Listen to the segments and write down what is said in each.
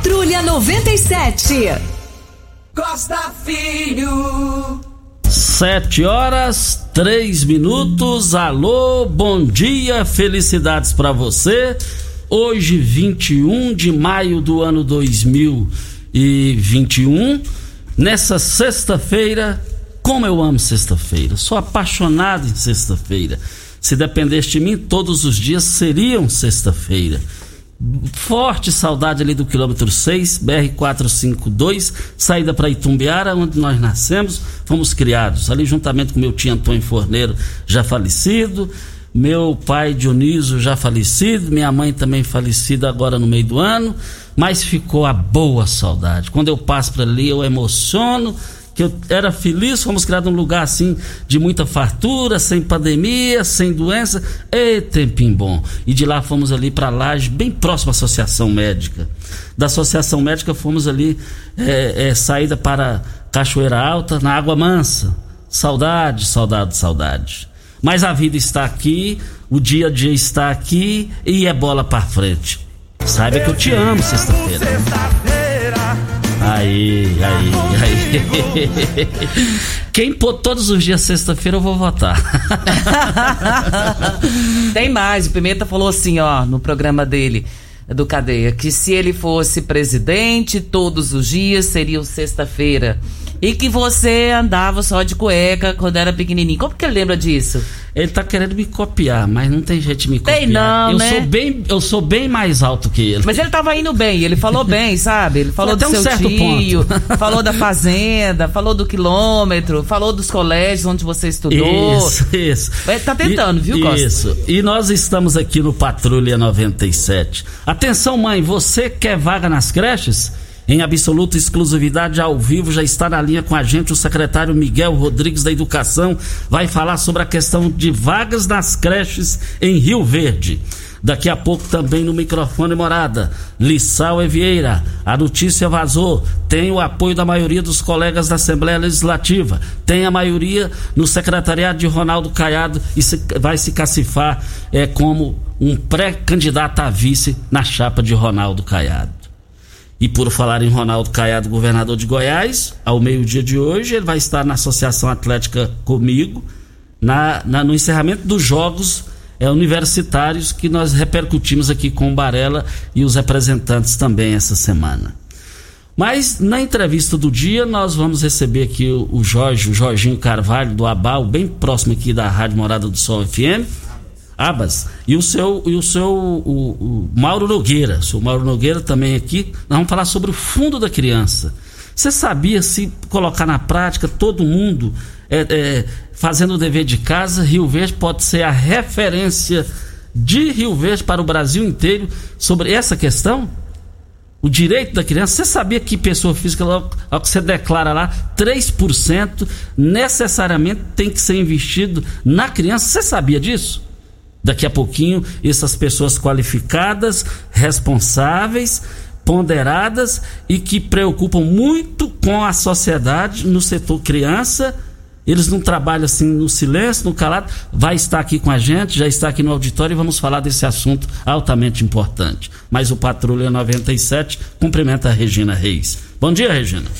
Patrulha 97. Costa Filho. Sete horas, três minutos. Alô, bom dia, felicidades para você. Hoje, 21 de maio do ano 2021. Nessa sexta-feira, como eu amo sexta-feira. Sou apaixonado em sexta-feira. Se dependesse de mim, todos os dias seriam sexta-feira. Forte saudade ali do quilômetro 6, BR-452, saída para Itumbiara, onde nós nascemos, fomos criados. Ali, juntamente com meu tio Antônio Forneiro, já falecido, meu pai Dionísio, já falecido, minha mãe também falecida agora no meio do ano, mas ficou a boa saudade. Quando eu passo por ali, eu emociono que eu era feliz, fomos criados num lugar assim de muita fartura, sem pandemia, sem doença, e tempinho bom. E de lá fomos ali para Laje, bem próximo à Associação Médica. Da Associação Médica fomos ali, é, é, saída para Cachoeira Alta, na Água Mansa. Saudade, saudade, saudade. Mas a vida está aqui, o dia a dia está aqui e é bola para frente. Saiba que eu te amo sexta-feira. Aí, aí, aí. Quem pôr todos os dias sexta-feira eu vou votar. Tem mais, o Pimenta falou assim, ó, no programa dele do Cadeia, que se ele fosse presidente, todos os dias seriam sexta-feira. E que você andava só de cueca quando era pequenininho. Como que ele lembra disso? Ele tá querendo me copiar, mas não tem jeito de me copiar. Tem não, eu né? sou bem, eu sou bem mais alto que ele. Mas ele tava indo bem, ele falou bem, sabe? Ele falou Até do um seu certo tio, ponto. falou da fazenda, falou do quilômetro, falou dos colégios onde você estudou. Isso, isso. Ele tá tentando, E- viu, Costa? Isso. E nós estamos aqui no Patrulha 97. Atenção, mãe, você quer vaga nas creches? Em absoluta exclusividade ao vivo, já está na linha com a gente o secretário Miguel Rodrigues da Educação. Vai falar sobre a questão de vagas nas creches em Rio Verde. Daqui a pouco também no microfone morada. Lissau Evieira. A notícia vazou. Tem o apoio da maioria dos colegas da Assembleia Legislativa. Tem a maioria no secretariado de Ronaldo Caiado e se- vai se cacifar é, como um pré-candidato a vice na chapa de Ronaldo Caiado. E por falar em Ronaldo Caiado, governador de Goiás, ao meio-dia de hoje, ele vai estar na Associação Atlética comigo, na, na- no encerramento dos Jogos é, Universitários que nós repercutimos aqui com o Barela e os representantes também essa semana. Mas na entrevista do dia, nós vamos receber aqui o, o Jorge, o Jorginho Carvalho, do Abal, bem próximo aqui da Rádio Morada do Sol FM. Abas. E o seu, e o seu o, o Mauro Nogueira. O seu Mauro Nogueira também aqui. Nós vamos falar sobre o fundo da criança. Você sabia se colocar na prática todo mundo é, é, fazendo o dever de casa, Rio Verde pode ser a referência de Rio Verde para o Brasil inteiro sobre essa questão? O direito da criança, você sabia que pessoa física, ao que você declara lá, 3% necessariamente tem que ser investido na criança? Você sabia disso? Daqui a pouquinho, essas pessoas qualificadas, responsáveis, ponderadas e que preocupam muito com a sociedade no setor criança. Eles não trabalham assim no silêncio, no calado. Vai estar aqui com a gente, já está aqui no auditório e vamos falar desse assunto altamente importante. Mas o Patrulha 97 cumprimenta a Regina Reis. Bom dia, Regina.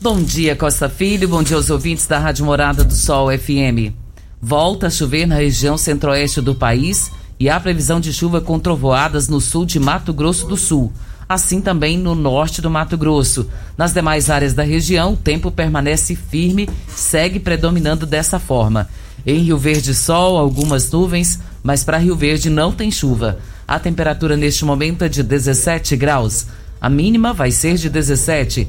Bom dia, Costa Filho. Bom dia aos ouvintes da Rádio Morada do Sol FM. Volta a chover na região centro-oeste do país e há previsão de chuva com trovoadas no sul de Mato Grosso do Sul, assim também no norte do Mato Grosso. Nas demais áreas da região, o tempo permanece firme, segue predominando dessa forma. Em Rio Verde, sol, algumas nuvens, mas para Rio Verde não tem chuva. A temperatura neste momento é de 17 graus. A mínima vai ser de 17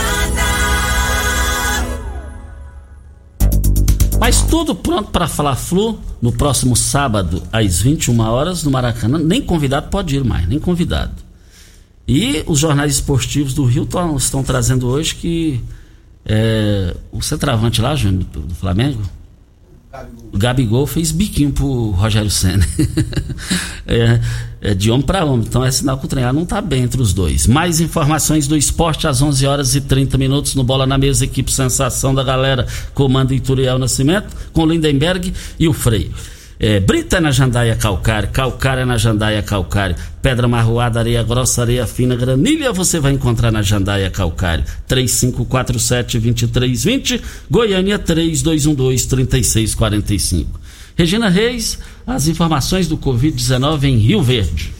Mas tudo pronto para falar Flu no próximo sábado às 21 horas no Maracanã. Nem convidado pode ir mais, nem convidado. E os jornais esportivos do Rio tão, estão trazendo hoje que é, o centroavante lá, Júnior, do Flamengo, o Gabigol fez biquinho pro Rogério Senna. é, é, de homem para homem. Então é sinal que o treinador não está bem entre os dois. Mais informações do esporte às 11 horas e 30 minutos no Bola na Mesa, equipe Sensação da Galera, comando Ituriel Nascimento, com Lindenberg e o Freio. É, Brita na Jandaia Calcário, é na Jandaia Calcário, Pedra Marroada, Areia Grossa, Areia Fina, Granilha você vai encontrar na Jandaia Calcário. 3547-2320, Goiânia 3212-3645. Regina Reis, as informações do Covid-19 em Rio Verde.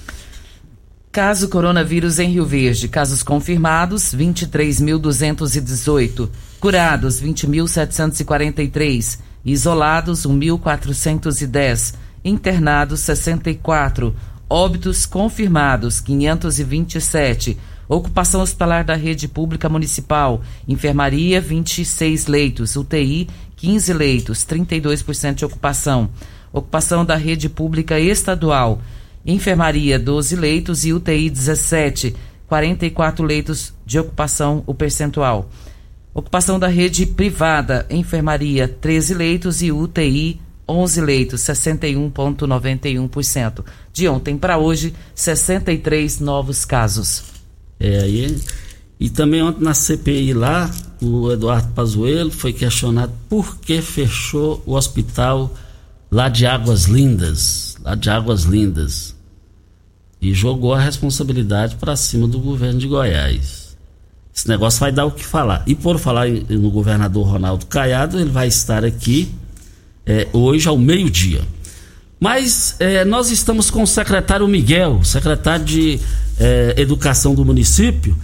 Caso coronavírus em Rio Verde. Casos confirmados, 23.218. Curados, 20.743. Isolados, 1.410. Internados, 64. Óbitos confirmados, 527. Ocupação hospitalar da rede pública municipal. Enfermaria, 26 leitos. UTI, 15 leitos, 32% de ocupação. Ocupação da rede pública estadual. Enfermaria, 12 leitos e UTI, 17. 44 leitos de ocupação, o percentual. Ocupação da rede privada, enfermaria, 13 leitos e UTI, 11 leitos, 61,91%. De ontem para hoje, 63 novos casos. É, e, e também ontem na CPI lá, o Eduardo Pazuello foi questionado por que fechou o hospital lá de Águas Lindas, lá de Águas Lindas, e jogou a responsabilidade para cima do governo de Goiás. Esse negócio vai dar o que falar. E por falar no governador Ronaldo Caiado, ele vai estar aqui é, hoje ao meio-dia. Mas é, nós estamos com o secretário Miguel, secretário de é, Educação do município.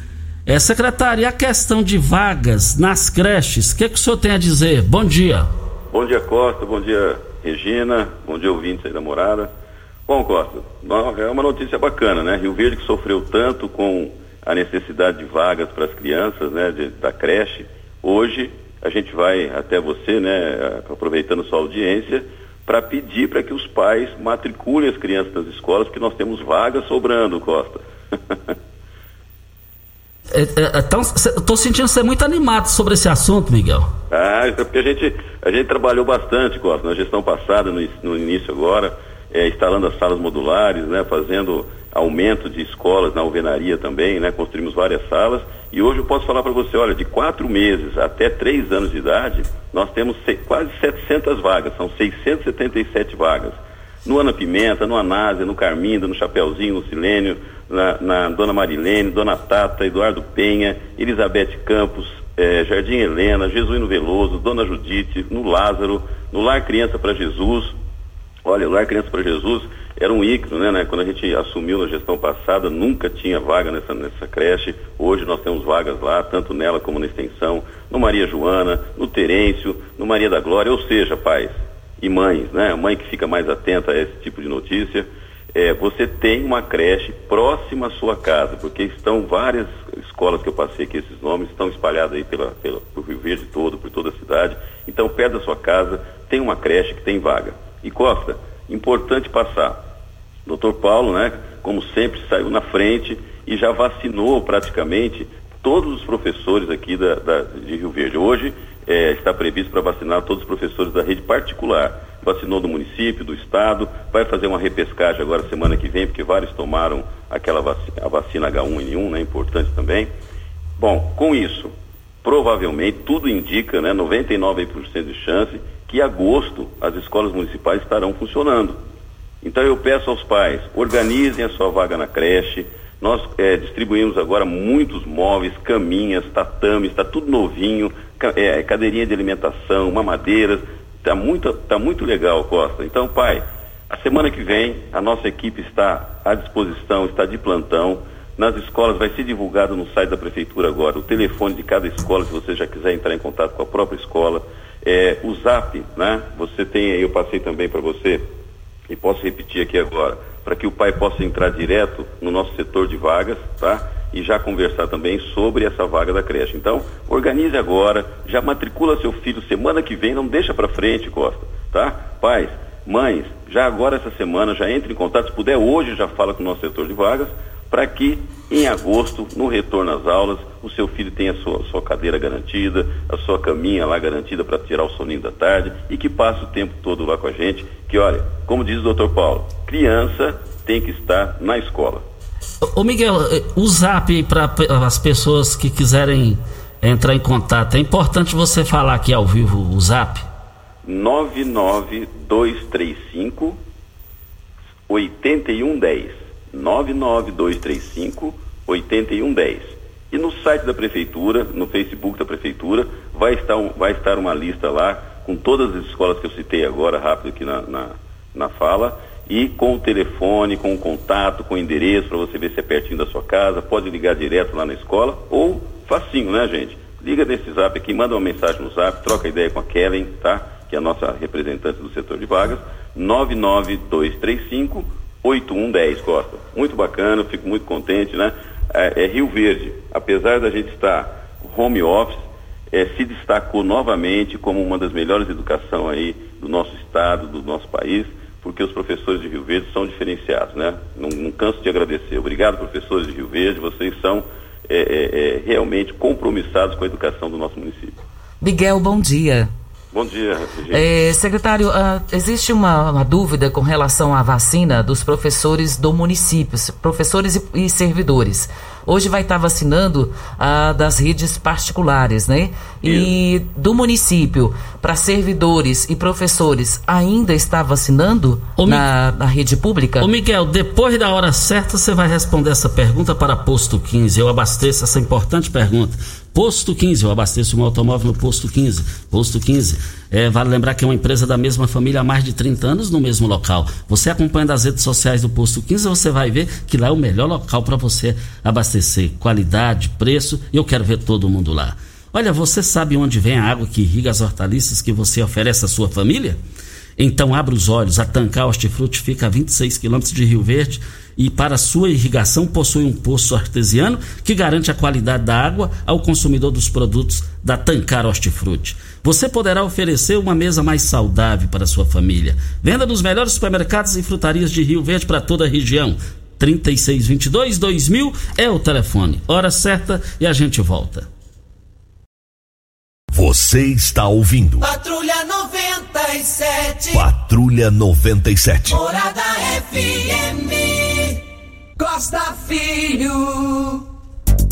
É, secretário, e a questão de vagas nas creches, o que, que o senhor tem a dizer? Bom dia. Bom dia, Costa. Bom dia, Regina. Bom dia, ouvintes aí da morada. Bom, Costa, é uma notícia bacana, né? Rio Verde que sofreu tanto com a necessidade de vagas para as crianças, né, de, da creche. Hoje a gente vai até você, né, aproveitando sua audiência, para pedir para que os pais matriculem as crianças nas escolas, porque nós temos vagas sobrando, Costa. É, é, então, estou sentindo ser muito animado sobre esse assunto, Miguel. Ah, é porque a gente, a gente trabalhou bastante, Costa, na gestão passada, no, no início agora, é, instalando as salas modulares, né, fazendo aumento de escolas na alvenaria também, né, construímos várias salas. E hoje eu posso falar para você, olha, de quatro meses até três anos de idade, nós temos quase 700 vagas, são 677 vagas. No Ana Pimenta, no Anásia, no Carminda, no Chapeuzinho, no Silênio, na, na Dona Marilene, Dona Tata, Eduardo Penha, Elizabeth Campos, eh, Jardim Helena, Jesuíno Veloso, Dona Judite, no Lázaro, no Lar Criança para Jesus, Olha, o Lar Criança para Jesus era um ícone, né, né? Quando a gente assumiu na gestão passada, nunca tinha vaga nessa, nessa creche. Hoje nós temos vagas lá, tanto nela como na extensão, no Maria Joana, no Terêncio, no Maria da Glória, ou seja, pais e mães, né? Mãe que fica mais atenta a esse tipo de notícia. É, você tem uma creche próxima à sua casa, porque estão várias escolas que eu passei aqui, esses nomes, estão espalhadas aí pela, pela, pelo Rio Verde todo, por toda a cidade. Então, perto da sua casa, tem uma creche que tem vaga. E Costa, importante passar. Doutor Paulo, né, como sempre, saiu na frente e já vacinou praticamente todos os professores aqui da, da de Rio Verde. Hoje é, está previsto para vacinar todos os professores da rede particular. Vacinou do município, do estado, vai fazer uma repescagem agora semana que vem, porque vários tomaram aquela vacina, a vacina H1N1, né, importante também. Bom, com isso, provavelmente tudo indica, né, 99% de chance que agosto as escolas municipais estarão funcionando. Então eu peço aos pais, organizem a sua vaga na creche. Nós é, distribuímos agora muitos móveis, caminhas, tatames, está tudo novinho, é, cadeirinha de alimentação, mamadeiras. Está muito, tá muito legal, Costa. Então, pai, a semana que vem a nossa equipe está à disposição, está de plantão. Nas escolas vai ser divulgado no site da prefeitura agora o telefone de cada escola, se você já quiser entrar em contato com a própria escola. É, o ZAP, né? Você tem aí, eu passei também para você, e posso repetir aqui agora, para que o pai possa entrar direto no nosso setor de vagas, tá? E já conversar também sobre essa vaga da creche. Então, organize agora, já matricula seu filho semana que vem, não deixa para frente, Costa, tá? Pais, mães, já agora essa semana, já entre em contato, se puder hoje já fala com o nosso setor de vagas, para que em agosto, no retorno às aulas, o seu filho tenha a sua, sua cadeira garantida, a sua caminha lá garantida para tirar o soninho da tarde e que passe o tempo todo lá com a gente. Que olha, como diz o doutor Paulo, criança tem que estar na escola. Ô Miguel, eh, o zap para as pessoas que quiserem entrar em contato, é importante você falar aqui ao vivo o zap? 99235 8110. 99235 8110. E no site da prefeitura, no Facebook da prefeitura, vai estar, vai estar uma lista lá com todas as escolas que eu citei agora, rápido aqui na, na, na fala, e com o telefone, com o contato, com o endereço, para você ver se é pertinho da sua casa, pode ligar direto lá na escola, ou facinho, né, gente? Liga nesse zap aqui, manda uma mensagem no zap, troca ideia com a Kellen, tá? Que é a nossa representante do setor de vagas, 99235 8110, Costa. Muito bacana, fico muito contente, né? É, é Rio Verde, apesar da gente estar home office, é, se destacou novamente como uma das melhores educação aí do nosso estado, do nosso país, porque os professores de Rio Verde são diferenciados, né? Não, não canso de agradecer. Obrigado, professores de Rio Verde, vocês são é, é, é realmente compromissados com a educação do nosso município. Miguel, bom dia. Bom dia, é, secretário, uh, existe uma, uma, dúvida com relação à vacina dos professores do município, professores e, e servidores. Hoje vai estar vacinando uh, das redes particulares, né? E do município, para servidores e professores, ainda está vacinando na, na, rede pública? Ô Miguel, depois da hora certa você vai responder essa pergunta para Posto 15. Eu abasteço essa importante pergunta. Posto 15, eu abasteço meu automóvel no Posto 15. Posto 15. É, vale lembrar que é uma empresa da mesma família há mais de 30 anos no mesmo local. Você acompanhando as redes sociais do Posto 15, você vai ver que lá é o melhor local para você abastecer. Qualidade, preço, e eu quero ver todo mundo lá. Olha, você sabe onde vem a água que irriga as hortaliças que você oferece à sua família? Então abra os olhos, a Tancar Hortifruti fica a 26 quilômetros de Rio Verde e para sua irrigação possui um poço artesiano que garante a qualidade da água ao consumidor dos produtos da Tancar Hortifruti. Você poderá oferecer uma mesa mais saudável para sua família. Venda nos melhores supermercados e frutarias de Rio Verde para toda a região. 3622 2000 é o telefone. Hora certa e a gente volta. Você está ouvindo. Patrulha 97. Patrulha 97. Morada FM. Costa Filho.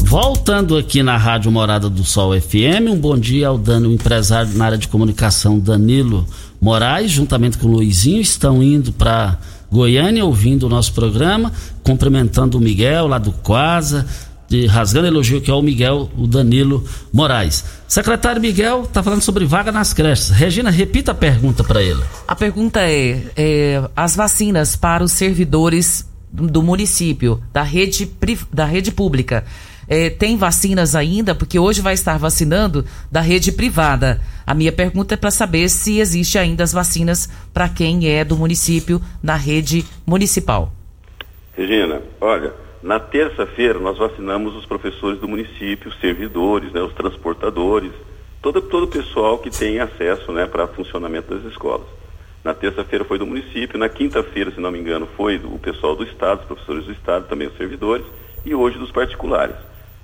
Voltando aqui na Rádio Morada do Sol FM, um bom dia ao Dano, empresário na área de comunicação Danilo Moraes, juntamente com o Luizinho, estão indo para Goiânia ouvindo o nosso programa, cumprimentando o Miguel lá do Quasa, rasgando elogio que é o Miguel, o Danilo Moraes. Secretário Miguel está falando sobre vaga nas creches. Regina, repita a pergunta para ele. A pergunta é, é, as vacinas para os servidores do município, da rede, da rede pública. É, tem vacinas ainda? Porque hoje vai estar vacinando da rede privada. A minha pergunta é para saber se existe ainda as vacinas para quem é do município na rede municipal. Regina, olha, na terça-feira nós vacinamos os professores do município, os servidores, né, os transportadores, todo, todo o pessoal que tem acesso né, para funcionamento das escolas. Na terça-feira foi do município, na quinta-feira, se não me engano, foi do, o pessoal do Estado, os professores do Estado, também os servidores, e hoje dos particulares.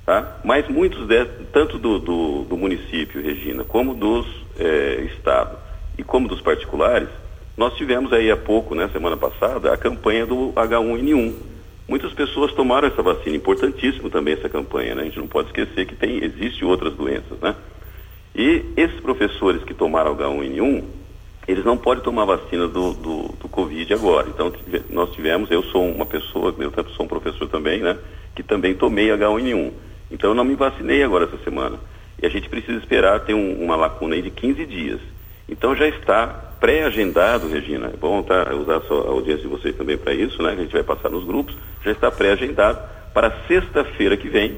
Tá? Mas muitos, de, tanto do, do, do, município, Regina, como dos é, Estado e como dos particulares, nós tivemos aí há pouco, né, semana passada, a campanha do H1N1. Muitas pessoas tomaram essa vacina, importantíssimo também essa campanha, né? A gente não pode esquecer que tem, existe outras doenças, né? E esses professores que tomaram H1N1, eles não podem tomar vacina do, do, do, Covid agora. Então, nós tivemos, eu sou uma pessoa, eu sou um professor também, né, que também tomei H1N1. Então, eu não me vacinei agora essa semana. E a gente precisa esperar ter um, uma lacuna aí de 15 dias. Então, já está pré-agendado, Regina, é bom tá, usar a, sua, a audiência de vocês também para isso, né, a gente vai passar nos grupos, já está pré-agendado para sexta-feira que vem,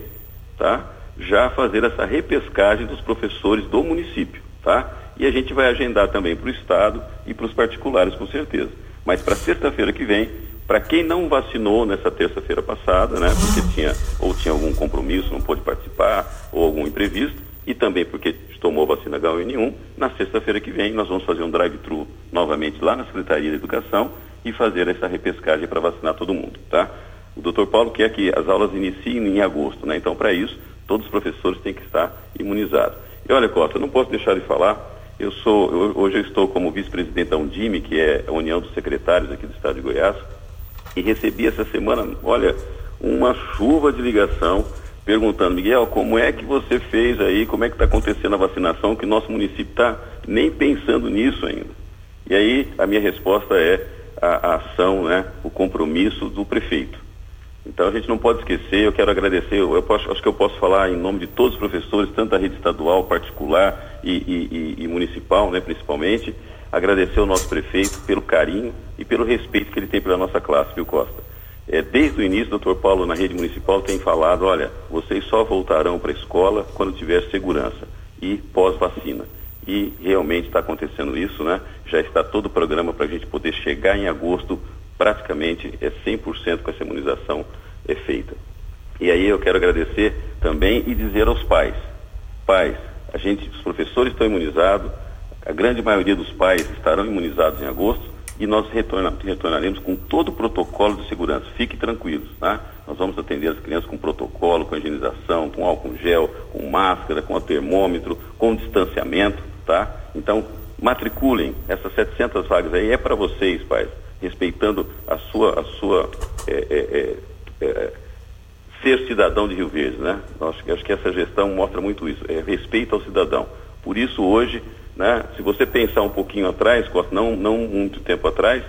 tá, já fazer essa repescagem dos professores do município, tá? e a gente vai agendar também para o Estado e para os particulares, com certeza. Mas para sexta-feira que vem, para quem não vacinou nessa terça-feira passada, né, porque tinha ou tinha algum compromisso, não pôde participar, ou algum imprevisto, e também porque tomou vacina H1N1, na sexta-feira que vem nós vamos fazer um drive-thru novamente lá na Secretaria de Educação e fazer essa repescagem para vacinar todo mundo, tá? O doutor Paulo quer que as aulas iniciem em agosto, né? Então, para isso, todos os professores têm que estar imunizados. E olha, Costa, eu não posso deixar de falar eu sou, eu, hoje eu estou como vice-presidente da Undime, que é a União dos Secretários aqui do Estado de Goiás, e recebi essa semana, olha, uma chuva de ligação perguntando, Miguel, como é que você fez aí, como é que está acontecendo a vacinação, que nosso município está nem pensando nisso ainda. E aí a minha resposta é a, a ação, né, o compromisso do prefeito. Então a gente não pode esquecer, eu quero agradecer, eu posso, acho que eu posso falar em nome de todos os professores, tanto da rede estadual, particular e, e, e, e municipal, né, principalmente, agradecer ao nosso prefeito pelo carinho e pelo respeito que ele tem pela nossa classe, viu Costa? É, desde o início, o doutor Paulo, na rede municipal, tem falado, olha, vocês só voltarão para a escola quando tiver segurança e pós-vacina. E realmente está acontecendo isso, né? Já está todo o programa para a gente poder chegar em agosto praticamente é 100% com essa imunização é feita. E aí eu quero agradecer também e dizer aos pais, pais, a gente, os professores estão imunizados, a grande maioria dos pais estarão imunizados em agosto e nós retorna, retornaremos com todo o protocolo de segurança. Fiquem tranquilos, tá? Nós vamos atender as crianças com protocolo, com higienização, com álcool gel, com máscara, com termômetro, com distanciamento, tá? Então, matriculem essas 700 vagas aí, é para vocês, pais respeitando a sua, a sua é, é, é, é, ser cidadão de Rio Verde, né? Acho, acho que essa gestão mostra muito isso, é respeito ao cidadão. Por isso hoje, né, se você pensar um pouquinho atrás, não, não muito tempo atrás,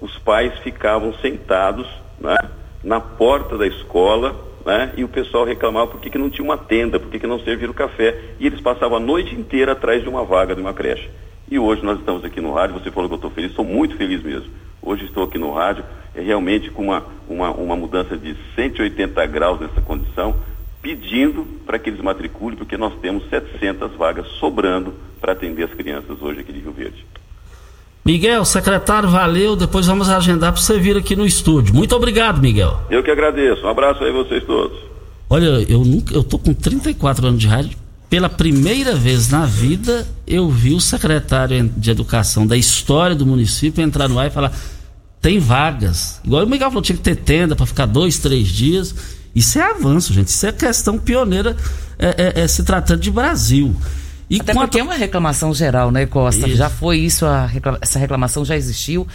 os pais ficavam sentados né, na porta da escola né, e o pessoal reclamava por que, que não tinha uma tenda, por que, que não serviram café. E eles passavam a noite inteira atrás de uma vaga de uma creche. E hoje nós estamos aqui no rádio, você falou que eu estou feliz, estou muito feliz mesmo. Hoje estou aqui no rádio, é realmente com uma, uma, uma mudança de 180 graus nessa condição, pedindo para que eles matriculem, porque nós temos 700 vagas sobrando para atender as crianças hoje aqui de Rio Verde. Miguel, secretário, valeu. Depois vamos agendar para você vir aqui no estúdio. Muito obrigado, Miguel. Eu que agradeço. Um abraço aí a vocês todos. Olha, eu nunca, eu tô com 34 anos de rádio. Pela primeira vez na vida, eu vi o secretário de Educação da história do município entrar no ar e falar: tem vagas. Igual o Miguel falou, tinha que ter tenda para ficar dois, três dias. Isso é avanço, gente. Isso é questão pioneira é, é, é se tratando de Brasil. E Até quanto... porque é uma reclamação geral, né, Costa? Isso. Já foi isso, reclama... essa reclamação já existiu.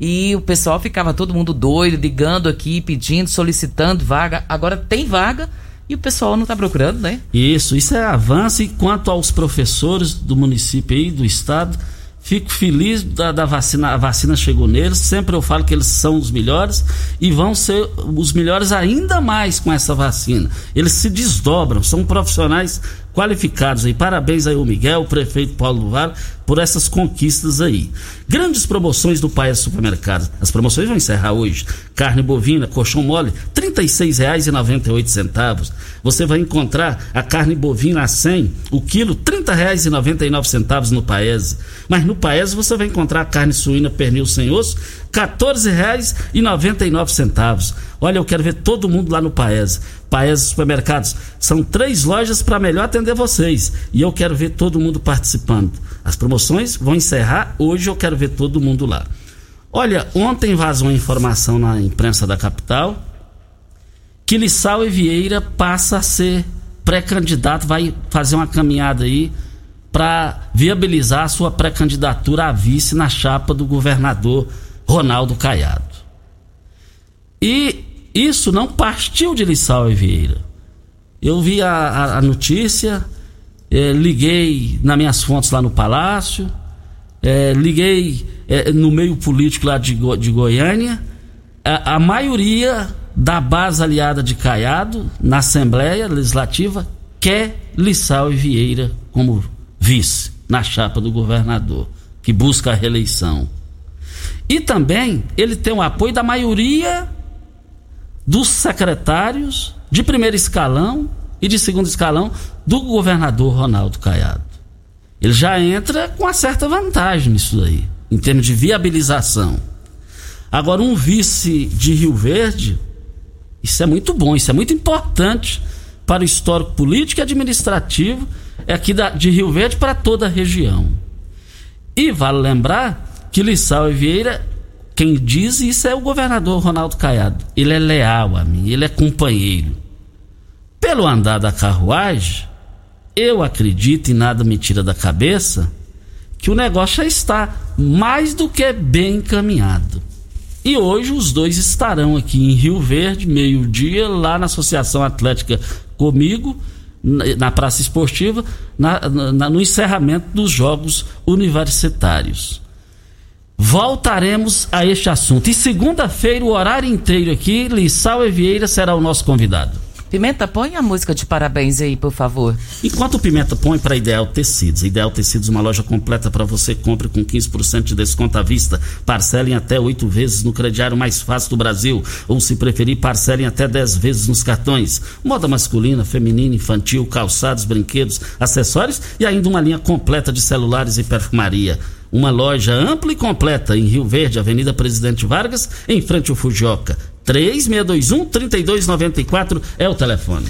E o pessoal ficava todo mundo doido, ligando aqui, pedindo, solicitando vaga. Agora tem vaga e o pessoal não está procurando, né? Isso, isso é avanço. E quanto aos professores do município e do estado, Fico feliz da, da, vacina, a vacina chegou neles. Sempre eu falo que eles são os melhores e vão ser os melhores ainda mais com essa vacina. Eles se desdobram, são profissionais qualificados aí. Parabéns aí ao Miguel, o prefeito Paulo do Vale, por essas conquistas aí. Grandes promoções do Paes Supermercado. As promoções vão encerrar hoje. Carne bovina, colchão mole, R$ 36,98. Você vai encontrar a carne bovina a 100, o quilo, R$ 30,99 no Paes. Mas no Paes você vai encontrar a carne suína pernil sem osso, 14,99. Olha, eu quero ver todo mundo lá no Paes. Paes Supermercados. São três lojas para melhor atender vocês. E eu quero ver todo mundo participando. As promoções vão encerrar. Hoje eu quero ver todo mundo lá. Olha, ontem vazou uma informação na imprensa da capital que Lissau e Vieira passa a ser pré-candidato, vai fazer uma caminhada aí para viabilizar a sua pré-candidatura a vice na chapa do governador Ronaldo Caiado. E isso não partiu de Lissau e Vieira. Eu vi a, a, a notícia, é, liguei nas minhas fontes lá no Palácio, é, liguei é, no meio político lá de, de Goiânia. A, a, maioria da base aliada de Caiado na Assembleia Legislativa quer Lissau e Vieira como vice na chapa do governador, que busca a reeleição. E também ele tem o apoio da maioria dos secretários de primeiro escalão e de segundo escalão do governador Ronaldo Caiado. Ele já entra com uma certa vantagem nisso aí, em termos de viabilização. Agora, um vice de Rio Verde, isso é muito bom, isso é muito importante para o histórico político e administrativo é aqui da, de Rio Verde para toda a região. E vale lembrar que Lissau e Vieira quem diz isso é o governador Ronaldo Caiado. Ele é leal a mim, ele é companheiro. Pelo andar da carruagem, eu acredito e nada me tira da cabeça que o negócio já está mais do que bem encaminhado. E hoje os dois estarão aqui em Rio Verde, meio-dia, lá na Associação Atlética comigo, na Praça Esportiva, na, na, no encerramento dos Jogos Universitários. Voltaremos a este assunto. E segunda-feira, o horário inteiro aqui, Lissau Evieira será o nosso convidado. Pimenta, põe a música de parabéns aí, por favor. Enquanto o Pimenta põe para Ideal Tecidos. Ideal Tecidos, uma loja completa para você. Compre com 15% de desconto à vista. Parcelem até oito vezes no crediário mais fácil do Brasil. Ou, se preferir, parcelem até dez vezes nos cartões. Moda masculina, feminina, infantil, calçados, brinquedos, acessórios e ainda uma linha completa de celulares e perfumaria. Uma loja ampla e completa em Rio Verde, Avenida Presidente Vargas, em frente ao Fujioka. 3621-3294 é o telefone.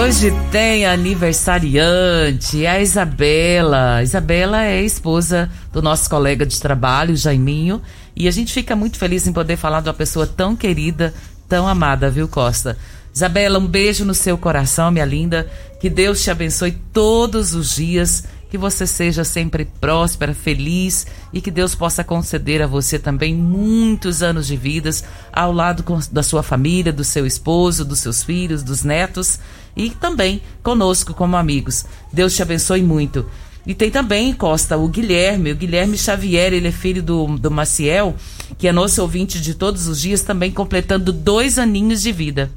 Hoje tem aniversariante, a Isabela. Isabela é esposa do nosso colega de trabalho, Jaiminho. E a gente fica muito feliz em poder falar de uma pessoa tão querida, tão amada, viu, Costa? Isabela, um beijo no seu coração, minha linda. Que Deus te abençoe todos os dias que você seja sempre próspera, feliz e que Deus possa conceder a você também muitos anos de vidas ao lado da sua família, do seu esposo, dos seus filhos, dos netos e também conosco como amigos. Deus te abençoe muito. E tem também, Costa, o Guilherme, o Guilherme Xavier, ele é filho do, do Maciel, que é nosso ouvinte de todos os dias, também completando dois aninhos de vida.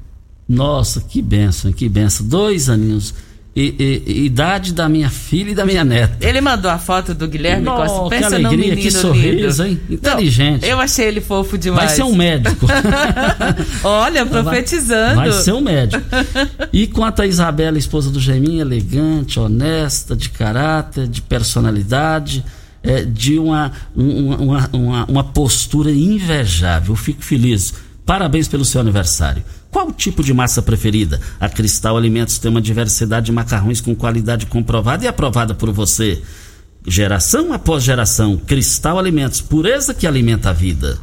Nossa, que benção, que benção. Dois aninhos e, e, idade da minha filha e da minha neta. Ele mandou a foto do Guilherme Nossa, Costa. Pensa que alegria, que sorriso, lindo. hein? Inteligente. Não, eu achei ele fofo demais. Vai ser um médico. Olha, profetizando. Vai, vai, ser um médico. E quanto a Isabela, esposa do Geminho, elegante, honesta, de caráter, de personalidade, é, de uma, uma, uma, uma postura invejável. Eu fico feliz. Parabéns pelo seu aniversário. Qual tipo de massa preferida? A Cristal Alimentos tem uma diversidade de macarrões com qualidade comprovada e aprovada por você. Geração após geração, Cristal Alimentos, pureza que alimenta a vida.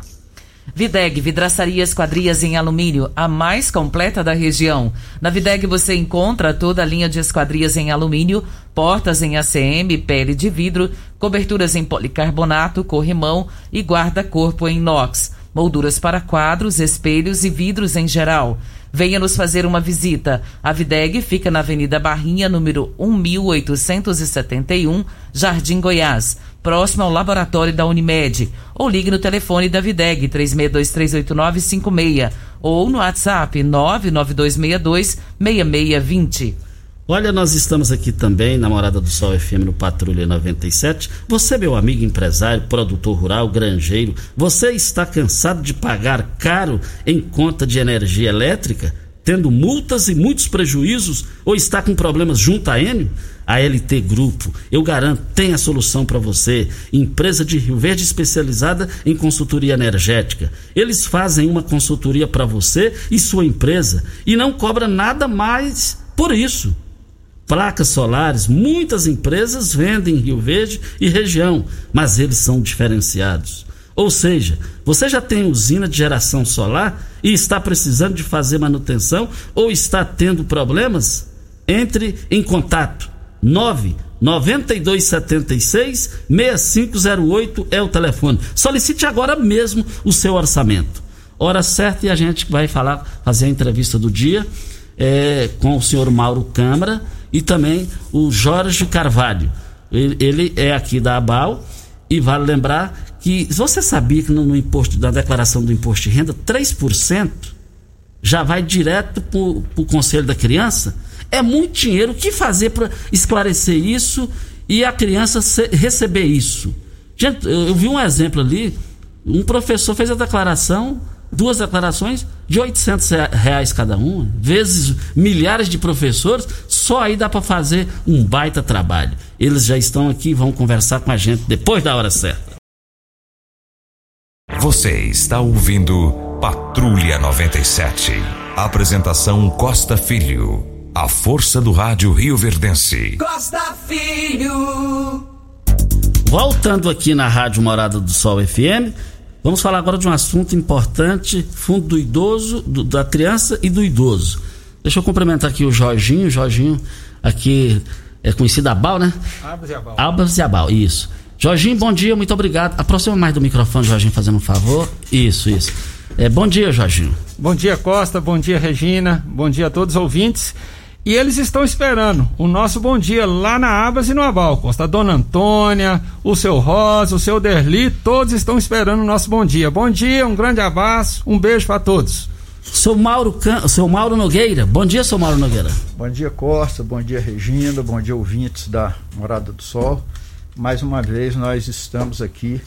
Videg, vidraçaria esquadrias em alumínio, a mais completa da região. Na Videg você encontra toda a linha de esquadrias em alumínio, portas em ACM, pele de vidro, coberturas em policarbonato, corrimão e guarda-corpo em inox molduras para quadros, espelhos e vidros em geral. Venha nos fazer uma visita. A Videg fica na Avenida Barrinha, número 1871, Jardim Goiás. próximo ao laboratório da Unimed. Ou ligue no telefone da Videg 36238956 ou no WhatsApp 992626620. Olha, nós estamos aqui também na Morada do Sol FM no Patrulha 97. Você, meu amigo empresário, produtor rural, granjeiro, você está cansado de pagar caro em conta de energia elétrica, tendo multas e muitos prejuízos, ou está com problemas junto à Enio? A LT Grupo, eu garanto, tem a solução para você. Empresa de Rio Verde especializada em consultoria energética. Eles fazem uma consultoria para você e sua empresa e não cobra nada mais por isso placas solares, muitas empresas vendem em Rio Verde e região, mas eles são diferenciados. Ou seja, você já tem usina de geração solar e está precisando de fazer manutenção ou está tendo problemas? Entre em contato. 9 9276 6508 é o telefone. Solicite agora mesmo o seu orçamento. Hora certa e a gente vai falar, fazer a entrevista do dia é, com o senhor Mauro Câmara e também o Jorge Carvalho. Ele, ele é aqui da ABAL e vale lembrar que você sabia que no, no imposto, na declaração do imposto de renda, 3% já vai direto para o Conselho da Criança? É muito dinheiro. O que fazer para esclarecer isso e a criança receber isso? Gente, eu vi um exemplo ali. Um professor fez a declaração, duas declarações de 800 reais cada uma, vezes milhares de professores, só aí dá para fazer um baita trabalho. Eles já estão aqui, vão conversar com a gente depois da hora certa. Você está ouvindo Patrulha 97. Apresentação Costa Filho. A força do rádio Rio Verdense. Costa Filho. Voltando aqui na Rádio Morada do Sol FM, vamos falar agora de um assunto importante: fundo do idoso, do, da criança e do idoso. Deixa eu cumprimentar aqui o Jorginho. O Jorginho, aqui é conhecido Abal, né? Albas e Abal. Albas e Abal, isso. Jorginho, bom dia, muito obrigado. Aproxima mais do microfone, Jorginho, fazendo um favor. Isso, isso. É, bom dia, Jorginho. Bom dia, Costa. Bom dia, Regina. Bom dia a todos os ouvintes. E eles estão esperando o nosso bom dia lá na Abas e no Aval, Costa. A dona Antônia, o seu Rosa, o seu Derli, todos estão esperando o nosso bom dia. Bom dia, um grande abraço, um beijo para todos. Seu Mauro, Can... seu Mauro Nogueira. Bom dia, seu Mauro Nogueira. Bom dia, Costa. Bom dia, Regina. Bom dia, ouvintes da Morada do Sol. Mais uma vez nós estamos aqui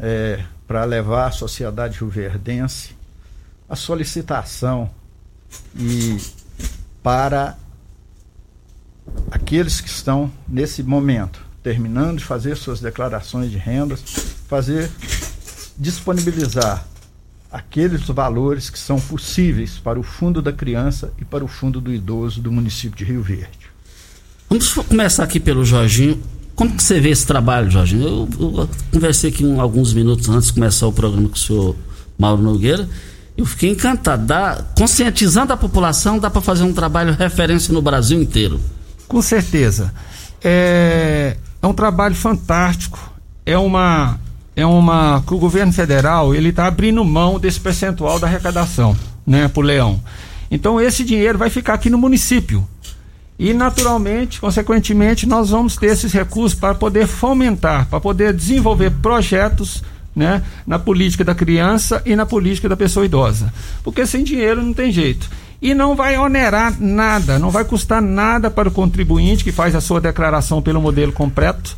é, para levar à sociedade rioverdense a solicitação e para aqueles que estão nesse momento terminando de fazer suas declarações de rendas, fazer disponibilizar aqueles valores que são possíveis para o fundo da criança e para o fundo do idoso do município de Rio Verde. Vamos começar aqui pelo Jorginho. Como que você vê esse trabalho, Jorginho? Eu, eu conversei aqui um, alguns minutos antes de começar o programa com o senhor Mauro Nogueira. Eu fiquei encantado. Dá, conscientizando a população, dá para fazer um trabalho referência no Brasil inteiro. Com certeza. É, é um trabalho fantástico. É uma, é uma que o governo federal ele está abrindo mão desse percentual da arrecadação, né, para o leão. Então esse dinheiro vai ficar aqui no município. E naturalmente, consequentemente, nós vamos ter esses recursos para poder fomentar, para poder desenvolver projetos né, na política da criança e na política da pessoa idosa. Porque sem dinheiro não tem jeito. E não vai onerar nada, não vai custar nada para o contribuinte que faz a sua declaração pelo modelo completo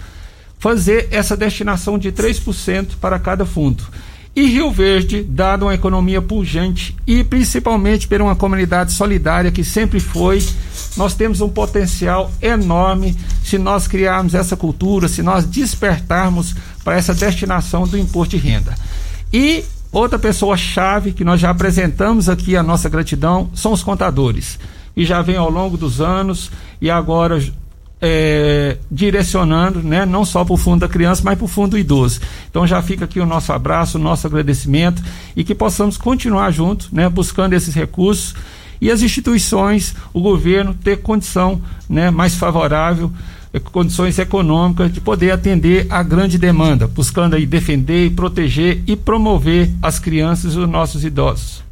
fazer essa destinação de 3% para cada fundo. E Rio Verde, dado uma economia pujante e principalmente por uma comunidade solidária que sempre foi, nós temos um potencial enorme se nós criarmos essa cultura, se nós despertarmos para essa destinação do imposto de renda. E outra pessoa chave que nós já apresentamos aqui a nossa gratidão são os contadores, e já vem ao longo dos anos e agora é, direcionando, né, não só para o fundo da criança, mas para o fundo do idoso. Então já fica aqui o nosso abraço, o nosso agradecimento e que possamos continuar juntos, né, buscando esses recursos e as instituições, o governo ter condição, né, mais favorável, eh, condições econômicas de poder atender a grande demanda, buscando aí defender proteger e promover as crianças e os nossos idosos.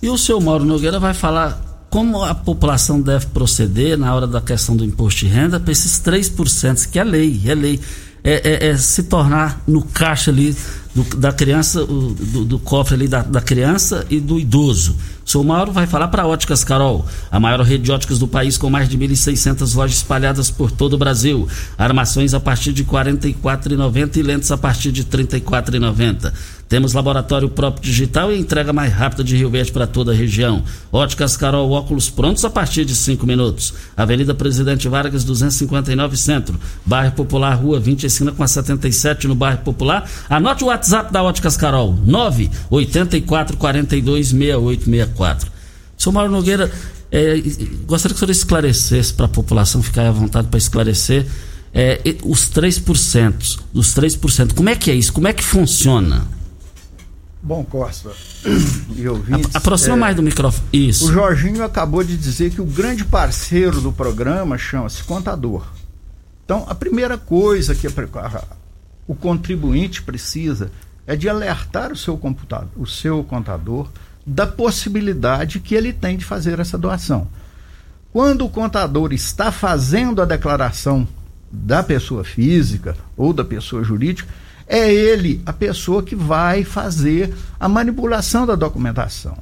E o senhor Mauro Nogueira vai falar como a população deve proceder na hora da questão do imposto de renda para esses 3%, que é lei, é lei. é, é, é se tornar no caixa ali do, da criança, do, do, cofre ali da, da, criança e do idoso. O senhor Mauro vai falar para Óticas Carol, a maior rede de óticas do país com mais de 1.600 lojas espalhadas por todo o Brasil. Armações a partir de R$ 44,90 e lentes a partir de R$ 34,90. Temos laboratório próprio digital e entrega mais rápida de Rio Verde para toda a região. Óticas Carol, óculos prontos a partir de 5 minutos. Avenida Presidente Vargas, 259 Centro. Bairro Popular, Rua 20, esquina com a 77 no Bairro Popular. Anote o WhatsApp da Óticas Carol, 984 42 6864. Sou Mauro Nogueira, é, gostaria que o senhor esclarecesse para a população, ficar à vontade para esclarecer é, os 3%. Os 3%. Como é que é isso? Como é que funciona? Bom, Costa e ouvintes. Aproxima é, mais do microfone. Isso. O Jorginho acabou de dizer que o grande parceiro do programa chama-se contador. Então, a primeira coisa que a, o contribuinte precisa é de alertar o seu computador, o seu contador da possibilidade que ele tem de fazer essa doação. Quando o contador está fazendo a declaração da pessoa física ou da pessoa jurídica, é ele a pessoa que vai fazer a manipulação da documentação.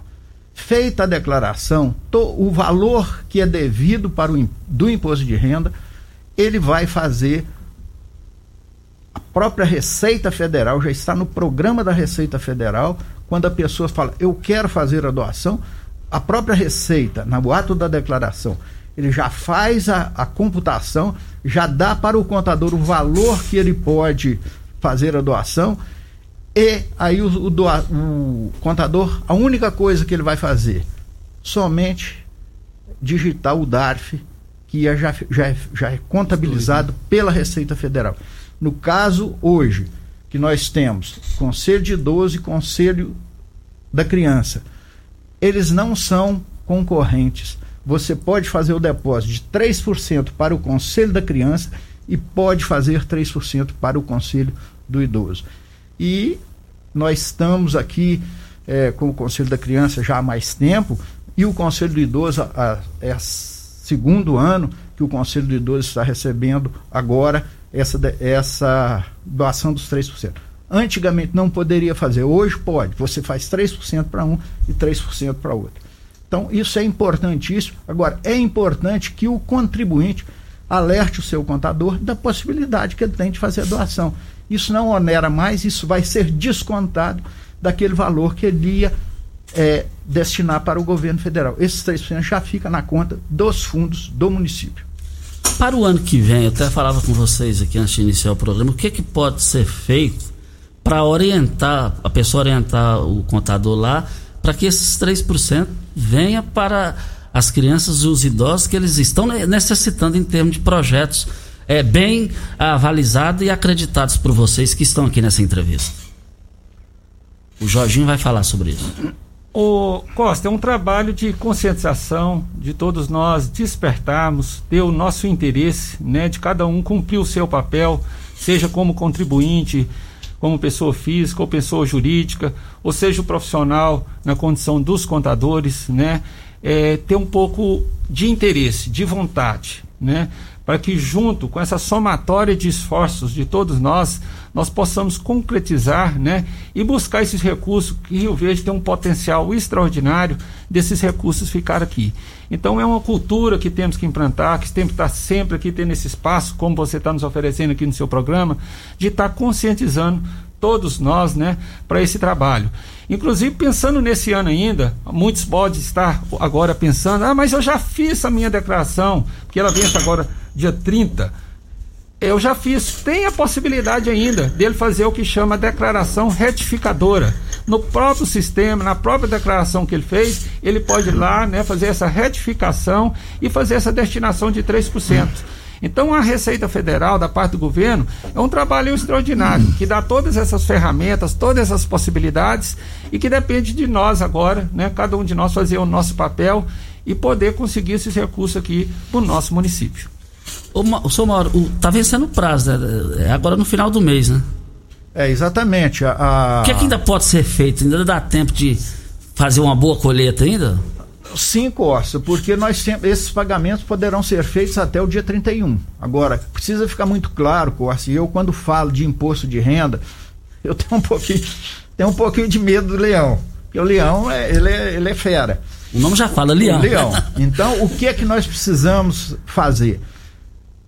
Feita a declaração, o valor que é devido para o do imposto de renda, ele vai fazer a própria Receita Federal já está no programa da Receita Federal, quando a pessoa fala, eu quero fazer a doação, a própria Receita, no ato da declaração, ele já faz a, a computação, já dá para o contador o valor que ele pode fazer a doação e aí o, o, doa, o contador, a única coisa que ele vai fazer, somente digitar o DARF, que é, já, já, é, já é contabilizado pela Receita Federal. No caso, hoje, que nós temos Conselho de Idoso e Conselho da Criança, eles não são concorrentes. Você pode fazer o depósito de 3% para o Conselho da Criança e pode fazer 3% para o Conselho do idoso. E nós estamos aqui é, com o Conselho da Criança já há mais tempo e o Conselho do Idoso a, é segundo ano que o Conselho do Idoso está recebendo agora essa, essa doação dos 3%. Antigamente não poderia fazer, hoje pode. Você faz 3% para um e 3% para outro. Então, isso é importantíssimo. Agora, é importante que o contribuinte alerte o seu contador da possibilidade que ele tem de fazer a doação. Isso não onera mais, isso vai ser descontado daquele valor que ele ia é, destinar para o governo federal. Esses 3% já fica na conta dos fundos do município. Para o ano que vem, eu até falava com vocês aqui antes de iniciar o programa, o que, que pode ser feito para orientar, a pessoa orientar o contador lá, para que esses 3% venha para as crianças e os idosos que eles estão necessitando em termos de projetos é, bem avalizados e acreditados por vocês que estão aqui nessa entrevista. O Jorginho vai falar sobre isso. O Costa, é um trabalho de conscientização de todos nós despertarmos, ter o nosso interesse, né, de cada um cumprir o seu papel, seja como contribuinte, como pessoa física ou pessoa jurídica, ou seja o profissional na condição dos contadores, né, é, ter um pouco de interesse, de vontade, né? Para que junto com essa somatória de esforços de todos nós, nós possamos concretizar, né? E buscar esses recursos que Rio Verde tem um potencial extraordinário desses recursos ficar aqui. Então é uma cultura que temos que implantar, que temos que estar sempre aqui tendo esse espaço, como você está nos oferecendo aqui no seu programa, de estar conscientizando todos nós, né, para esse trabalho. Inclusive, pensando nesse ano ainda, muitos podem estar agora pensando: ah, mas eu já fiz a minha declaração, porque ela vence agora dia 30. Eu já fiz. Tem a possibilidade ainda dele fazer o que chama declaração retificadora. No próprio sistema, na própria declaração que ele fez, ele pode ir lá né, fazer essa retificação e fazer essa destinação de 3%. Então, a Receita Federal, da parte do governo, é um trabalho extraordinário, que dá todas essas ferramentas, todas essas possibilidades e que depende de nós agora, né? Cada um de nós fazer o nosso papel e poder conseguir esses recursos aqui para o nosso município. O, senhor Mauro, tá vencendo o prazo, né? É agora no final do mês, né? É, exatamente. A, O que, é que ainda pode ser feito? Ainda dá tempo de fazer uma boa colheita ainda? Sim, Costa, porque nós esses pagamentos poderão ser feitos até o dia 31. Agora, precisa ficar muito claro, Costa, e eu quando falo de imposto de renda, eu tenho um pouquinho, tenho um pouquinho de medo do leão. Porque o leão, é, ele, é, ele é fera. O nome já fala leão. Leão. Então, o que é que nós precisamos fazer?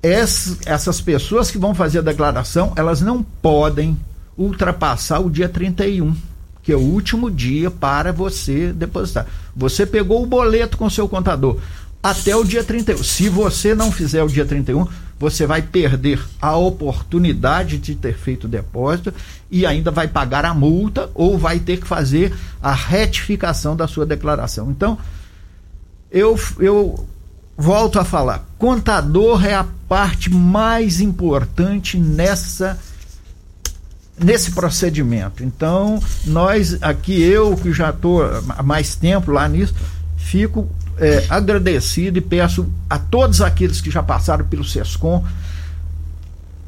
Essas, pessoas que vão fazer a declaração, elas não podem ultrapassar o dia 31 que é o último dia para você depositar. Você pegou o boleto com seu contador até o dia 31. Se você não fizer o dia 31, você vai perder a oportunidade de ter feito o depósito e ainda vai pagar a multa ou vai ter que fazer a retificação da sua declaração. Então, eu, eu volto a falar: contador é a parte mais importante nessa nesse procedimento. Então, nós aqui, eu que já estou há mais tempo lá nisso, fico é, agradecido e peço a todos aqueles que já passaram pelo SESCOM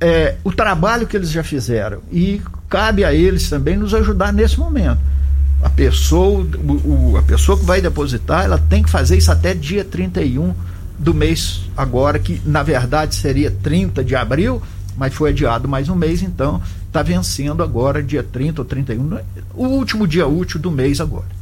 é, o trabalho que eles já fizeram. E cabe a eles também nos ajudar nesse momento. A pessoa, o, o, a pessoa que vai depositar, ela tem que fazer isso até dia 31 do mês agora, que na verdade seria 30 de abril, mas foi adiado mais um mês, então está vencendo agora, dia 30 ou 31, o último dia útil do mês agora.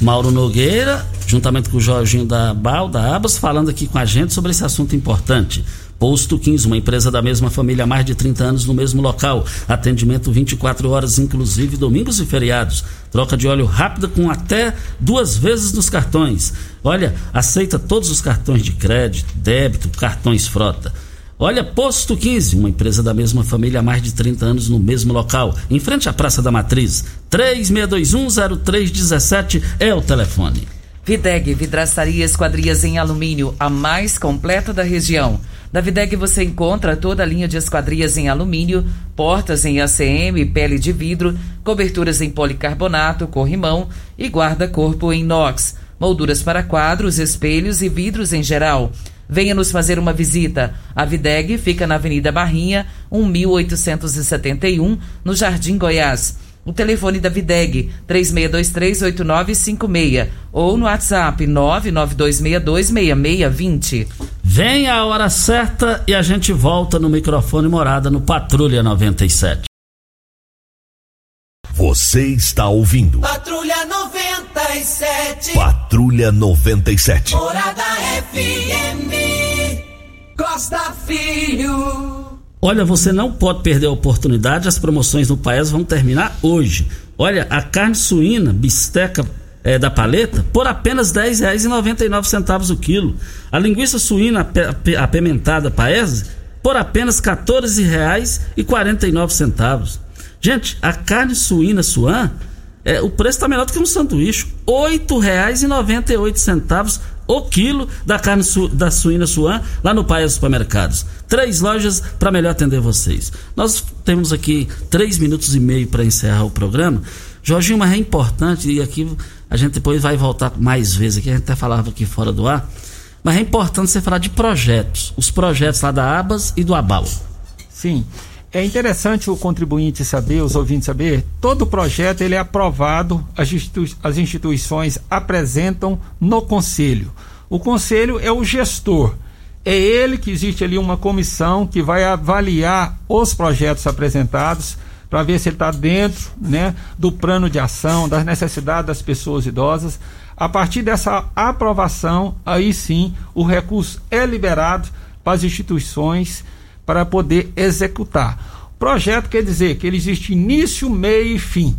Mauro Nogueira, juntamente com o Jorginho da Bal, da Abas, falando aqui com a gente sobre esse assunto importante. Posto 15, uma empresa da mesma família há mais de 30 anos no mesmo local. Atendimento 24 horas, inclusive domingos e feriados. Troca de óleo rápida com até duas vezes nos cartões. Olha, aceita todos os cartões de crédito, débito, cartões frota. Olha, Posto 15, uma empresa da mesma família há mais de 30 anos no mesmo local, em frente à Praça da Matriz. 36210317 é o telefone. Videg Vidraçaria Esquadrias em Alumínio, a mais completa da região. Na Videg você encontra toda a linha de esquadrias em alumínio, portas em ACM, pele de vidro, coberturas em policarbonato, corrimão e guarda-corpo em inox, molduras para quadros, espelhos e vidros em geral. Venha nos fazer uma visita. A Videg fica na Avenida Barrinha, 1871, no Jardim Goiás. O telefone da Videg, 36238956 ou no WhatsApp 992626620. Vem a hora certa e a gente volta no microfone morada no Patrulha 97. Você está ouvindo. Patrulha 97. Patrulha 97. Morada FM. Costa Filho. Olha, você não pode perder a oportunidade, as promoções no Paes vão terminar hoje. Olha, a carne suína, bisteca é, da paleta, por apenas R$ 10,99 o quilo. A linguiça suína apimentada Paes, por apenas R$ 14,49. Gente, a carne suína suan, é, o preço está menor do que um sanduíche. R$ 8,98 o quilo da carne su, da suína suan lá no Paia Supermercados. Três lojas para melhor atender vocês. Nós temos aqui três minutos e meio para encerrar o programa. Jorginho, mas é importante, e aqui a gente depois vai voltar mais vezes aqui, a gente até falava aqui fora do ar, mas é importante você falar de projetos, os projetos lá da Abas e do Abal. Sim. É interessante o contribuinte saber, os ouvintes saber, todo projeto ele é aprovado, as, as instituições apresentam no conselho. O conselho é o gestor. É ele que existe ali uma comissão que vai avaliar os projetos apresentados para ver se ele está dentro né, do plano de ação, das necessidades das pessoas idosas. A partir dessa aprovação, aí sim o recurso é liberado para as instituições para poder executar. Projeto quer dizer que ele existe início, meio e fim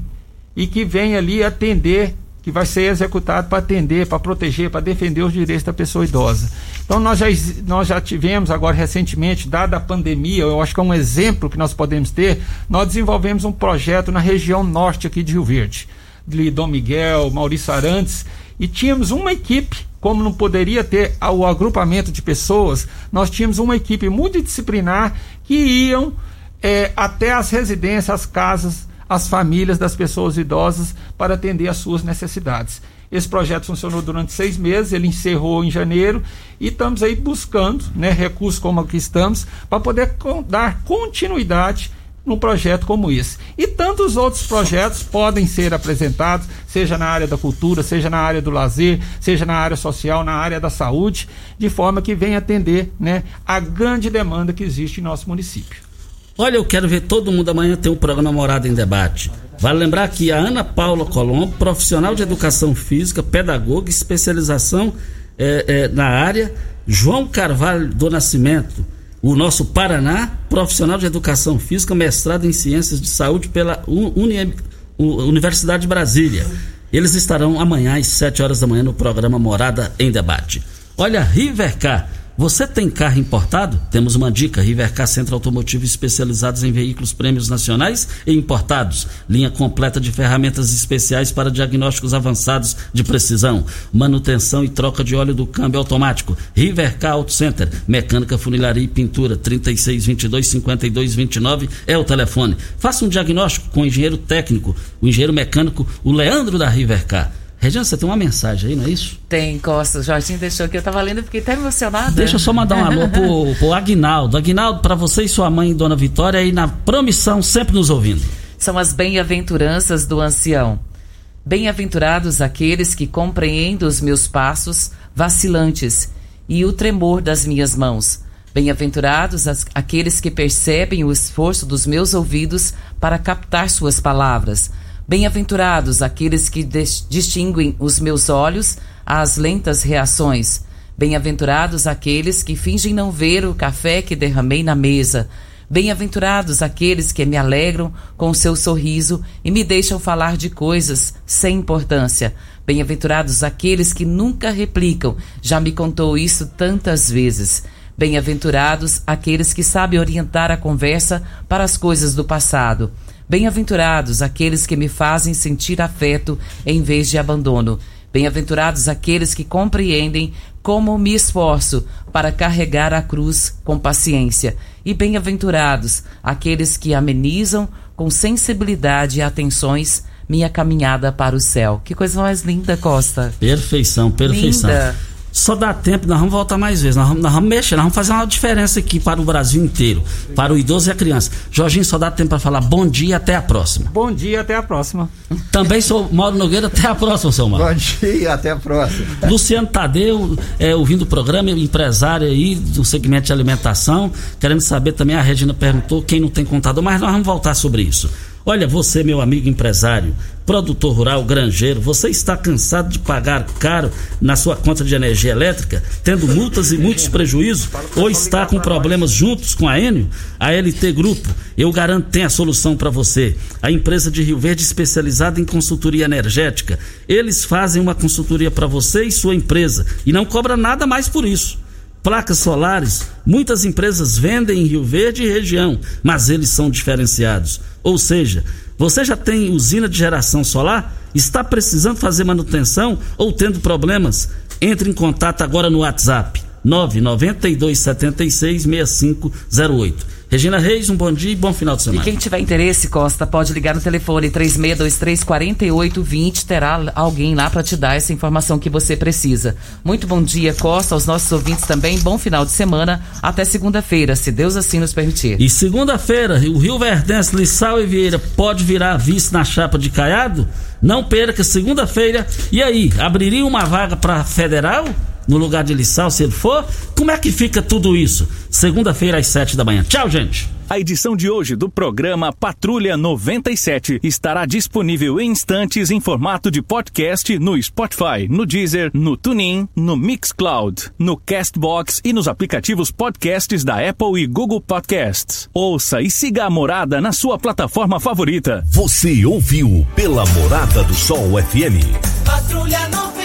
e que vem ali atender, que vai ser executado para atender, para proteger, para defender os direitos da pessoa idosa. Então nós já, nós já tivemos agora recentemente, dada a pandemia, eu acho que é um exemplo que nós podemos ter, nós desenvolvemos um projeto na região norte aqui de Rio Verde, de Dom Miguel, Maurício Arantes, e tínhamos uma equipe como não poderia ter o agrupamento de pessoas, nós tínhamos uma equipe multidisciplinar que iam é, até as residências, as casas, as famílias das pessoas idosas para atender às suas necessidades. Esse projeto funcionou durante seis meses, ele encerrou em janeiro e estamos aí buscando né, recursos como o que estamos para poder dar continuidade num projeto como esse. E tantos outros projetos podem ser apresentados, seja na área da cultura, seja na área do lazer, seja na área social, na área da saúde, de forma que venha atender né, a grande demanda que existe em nosso município. Olha, eu quero ver todo mundo amanhã ter um programa Morada em Debate. Vale lembrar que a Ana Paula Colombo, profissional de educação física, pedagoga, especialização é, é, na área, João Carvalho do Nascimento, o nosso Paraná, profissional de educação física, mestrado em ciências de saúde pela Uni, Universidade de Brasília. Eles estarão amanhã às 7 horas da manhã no programa Morada em Debate. Olha, Rivercar você tem carro importado? Temos uma dica: Rivercar Centro Automotivo especializados em veículos prêmios nacionais e importados. Linha completa de ferramentas especiais para diagnósticos avançados de precisão, manutenção e troca de óleo do câmbio automático. Rivercar Auto Center, mecânica, funilaria e pintura. 3622 5229 é o telefone. Faça um diagnóstico com o engenheiro técnico, o engenheiro mecânico, o Leandro da Rivercar. Regina, você tem uma mensagem aí, não é isso? Tem, Costa. O Jorginho deixou aqui, eu estava lendo e fiquei até emocionada. Deixa eu só mandar um alô pro, pro Aguinaldo. Aguinaldo, para você e sua mãe, Dona Vitória, aí na promissão, sempre nos ouvindo. São as bem-aventuranças do ancião. Bem-aventurados aqueles que compreendem os meus passos vacilantes e o tremor das minhas mãos. Bem-aventurados aqueles que percebem o esforço dos meus ouvidos para captar suas palavras Bem-aventurados aqueles que distinguem os meus olhos às lentas reações. Bem-aventurados aqueles que fingem não ver o café que derramei na mesa. Bem-aventurados aqueles que me alegram com seu sorriso e me deixam falar de coisas sem importância. Bem-aventurados aqueles que nunca replicam, já me contou isso tantas vezes. Bem-aventurados aqueles que sabem orientar a conversa para as coisas do passado. Bem-aventurados aqueles que me fazem sentir afeto em vez de abandono. Bem-aventurados aqueles que compreendem como me esforço para carregar a cruz com paciência. E bem-aventurados aqueles que amenizam com sensibilidade e atenções minha caminhada para o céu. Que coisa mais linda, Costa. Perfeição, perfeição. Linda só dá tempo, nós vamos voltar mais vezes. Nós vamos, nós vamos mexer, nós vamos fazer uma diferença aqui para o Brasil inteiro, para o idoso e a criança. Jorginho, só dá tempo para falar bom dia e até a próxima. Bom dia até a próxima. Também sou Mauro Nogueira, até a próxima, seu Mauro. Bom dia até a próxima. Luciano Tadeu, é, ouvindo o programa, empresário aí do segmento de alimentação, querendo saber também, a Regina perguntou quem não tem contador, mas nós vamos voltar sobre isso. Olha, você, meu amigo empresário, produtor rural, granjeiro, você está cansado de pagar caro na sua conta de energia elétrica, tendo multas e muitos prejuízos, ou está com problemas juntos com a Enio? A LT Grupo, eu garanto, tem a solução para você. A empresa de Rio Verde especializada em consultoria energética. Eles fazem uma consultoria para você e sua empresa e não cobra nada mais por isso placas solares, muitas empresas vendem em Rio Verde e região, mas eles são diferenciados. Ou seja, você já tem usina de geração solar? Está precisando fazer manutenção ou tendo problemas? Entre em contato agora no WhatsApp 992 76 6508. Regina Reis, um bom dia e bom final de semana. E quem tiver interesse, Costa, pode ligar no telefone 3623-4820. Terá alguém lá para te dar essa informação que você precisa. Muito bom dia, Costa, aos nossos ouvintes também. Bom final de semana. Até segunda-feira, se Deus assim nos permitir. E segunda-feira, o Rio Verdense, Lissau e Vieira pode virar vice na chapa de Caiado? Não perca, segunda-feira. E aí, abriria uma vaga para federal? No lugar de Lissau, se ele for? Como é que fica tudo isso? Segunda-feira às sete da manhã. Tchau, gente! A edição de hoje do programa Patrulha 97 estará disponível em instantes em formato de podcast no Spotify, no Deezer, no TuneIn, no Mixcloud, no Castbox e nos aplicativos podcasts da Apple e Google Podcasts. Ouça e siga a Morada na sua plataforma favorita. Você ouviu pela Morada do Sol FM. Patrulha 97.